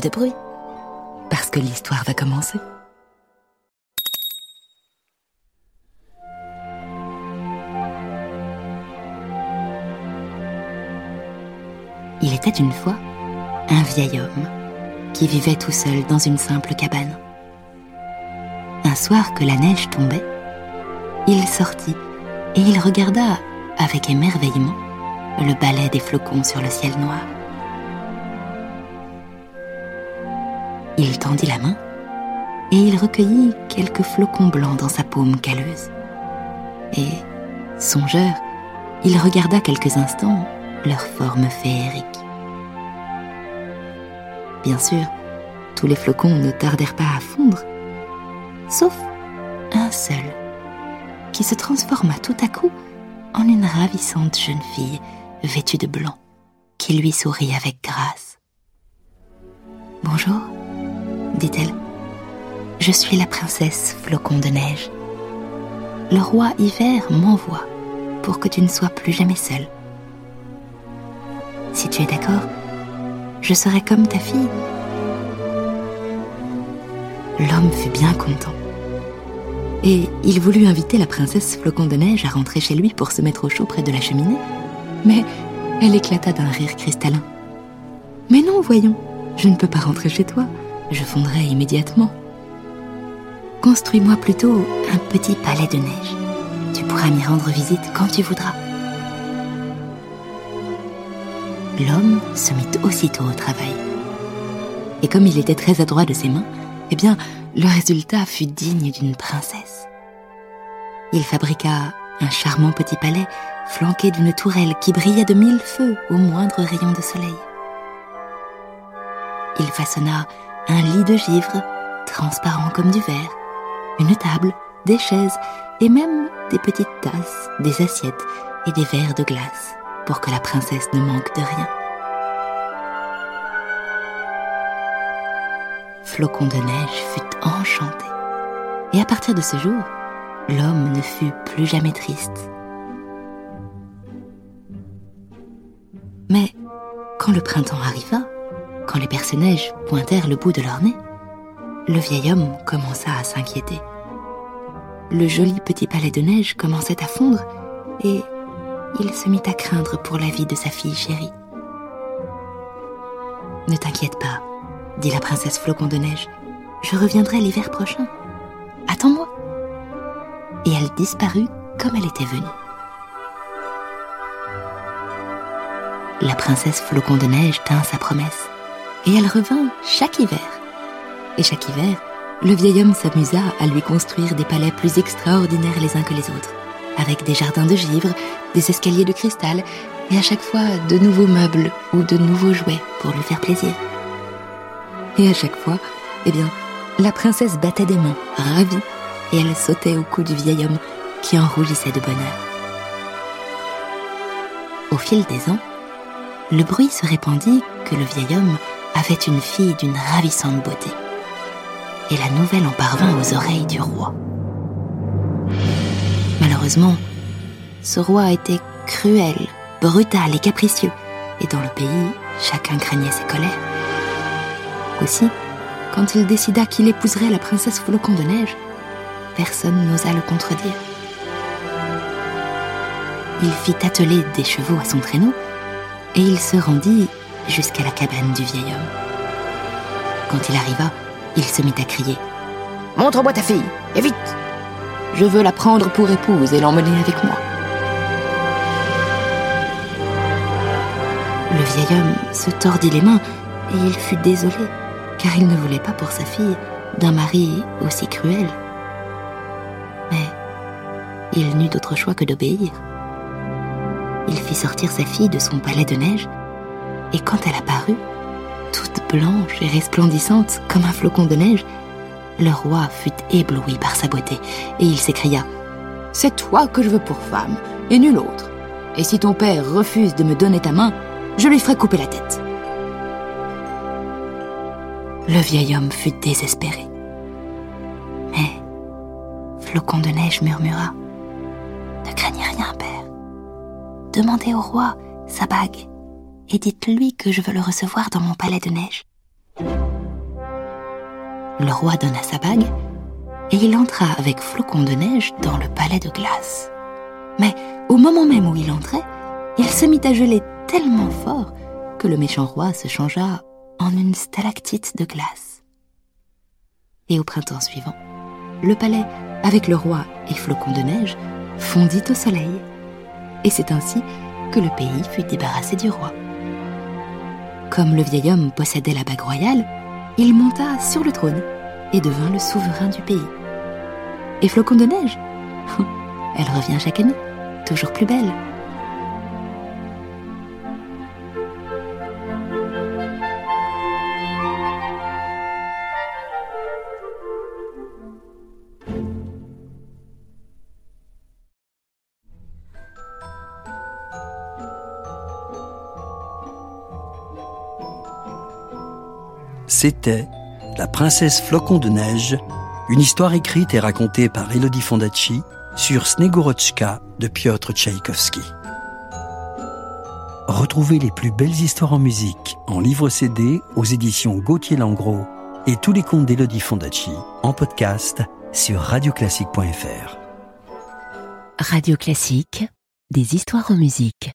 De bruit, parce que l'histoire va commencer. Il était une fois un vieil homme qui vivait tout seul dans une simple cabane. Un soir que la neige tombait, il sortit et il regarda avec émerveillement le balai des flocons sur le ciel noir. Il tendit la main et il recueillit quelques flocons blancs dans sa paume calleuse. Et, songeur, il regarda quelques instants leur forme féerique. Bien sûr, tous les flocons ne tardèrent pas à fondre, sauf un seul, qui se transforma tout à coup en une ravissante jeune fille vêtue de blanc, qui lui sourit avec grâce. Bonjour, dit-elle. Je suis la princesse Flocon de Neige. Le roi Hiver m'envoie pour que tu ne sois plus jamais seule. Si tu es d'accord, je serai comme ta fille. L'homme fut bien content. Et il voulut inviter la princesse Flocon de Neige à rentrer chez lui pour se mettre au chaud près de la cheminée. Mais elle éclata d'un rire cristallin. Mais non, voyons, je ne peux pas rentrer chez toi. Je fondrai immédiatement. Construis-moi plutôt un petit palais de neige. Tu pourras m'y rendre visite quand tu voudras. L'homme se mit aussitôt au travail. Et comme il était très adroit de ses mains, eh bien, le résultat fut digne d'une princesse. Il fabriqua un charmant petit palais flanqué d'une tourelle qui brillait de mille feux au moindre rayon de soleil. Il façonna un lit de givre, transparent comme du verre, une table, des chaises et même des petites tasses, des assiettes et des verres de glace pour que la princesse ne manque de rien. Flocon de neige fut enchanté. Et à partir de ce jour, l'homme ne fut plus jamais triste. Mais quand le printemps arriva, quand les personnages pointèrent le bout de leur nez, le vieil homme commença à s'inquiéter. Le joli petit palais de neige commençait à fondre et il se mit à craindre pour la vie de sa fille chérie. Ne t'inquiète pas, dit la princesse Flocon de Neige. Je reviendrai l'hiver prochain. Attends-moi. Et elle disparut comme elle était venue. La princesse Flocon de Neige tint sa promesse, et elle revint chaque hiver. Et chaque hiver, le vieil homme s'amusa à lui construire des palais plus extraordinaires les uns que les autres, avec des jardins de givre, des escaliers de cristal, et à chaque fois de nouveaux meubles ou de nouveaux jouets pour lui faire plaisir. Et à chaque fois, eh bien, la princesse battait des mains, ravie, et elle sautait au cou du vieil homme qui en rougissait de bonheur. Au fil des ans, le bruit se répandit que le vieil homme avait une fille d'une ravissante beauté. Et la nouvelle en parvint aux oreilles du roi. Malheureusement, ce roi était cruel, brutal et capricieux, et dans le pays, chacun craignait ses colères. Aussi, quand il décida qu'il épouserait la princesse Flocon de Neige, personne n'osa le contredire. Il fit atteler des chevaux à son traîneau et il se rendit jusqu'à la cabane du vieil homme. Quand il arriva, il se mit à crier ⁇ Montre-moi ta fille, et vite Je veux la prendre pour épouse et l'emmener avec moi. Le vieil homme se tordit les mains et il fut désolé car il ne voulait pas pour sa fille d'un mari aussi cruel. Mais il n'eut d'autre choix que d'obéir. Il fit sortir sa fille de son palais de neige Et quand elle apparut, toute blanche et resplendissante comme un flocon de neige, le roi fut ébloui par sa beauté, et il s'écria C'est toi que je veux pour femme, et nul autre. Et si ton père refuse de me donner ta main, je lui ferai couper la tête. Le vieil homme fut désespéré. Mais Flocon de neige murmura Ne craignez rien, père. Demandez au roi sa bague et dites-lui que je veux le recevoir dans mon palais de neige. Le roi donna sa bague et il entra avec Flocon de neige dans le palais de glace. Mais au moment même où il entrait, il se mit à geler tellement fort que le méchant roi se changea en une stalactite de glace. Et au printemps suivant, le palais, avec le roi et Flocon de neige, fondit au soleil. Et c'est ainsi que le pays fut débarrassé du roi. Comme le vieil homme possédait la bague royale, il monta sur le trône et devint le souverain du pays. Et Flocon de neige? Elle revient chaque année, toujours plus belle. C'était La princesse flocon de neige, une histoire écrite et racontée par Elodie Fondacci sur Snegorochka de Piotr Tchaïkovski. Retrouvez les plus belles histoires en musique en livre CD aux éditions Gauthier Langros et tous les contes d'Elodie Fondacci en podcast sur radioclassique.fr. Radio Classique, des histoires en musique.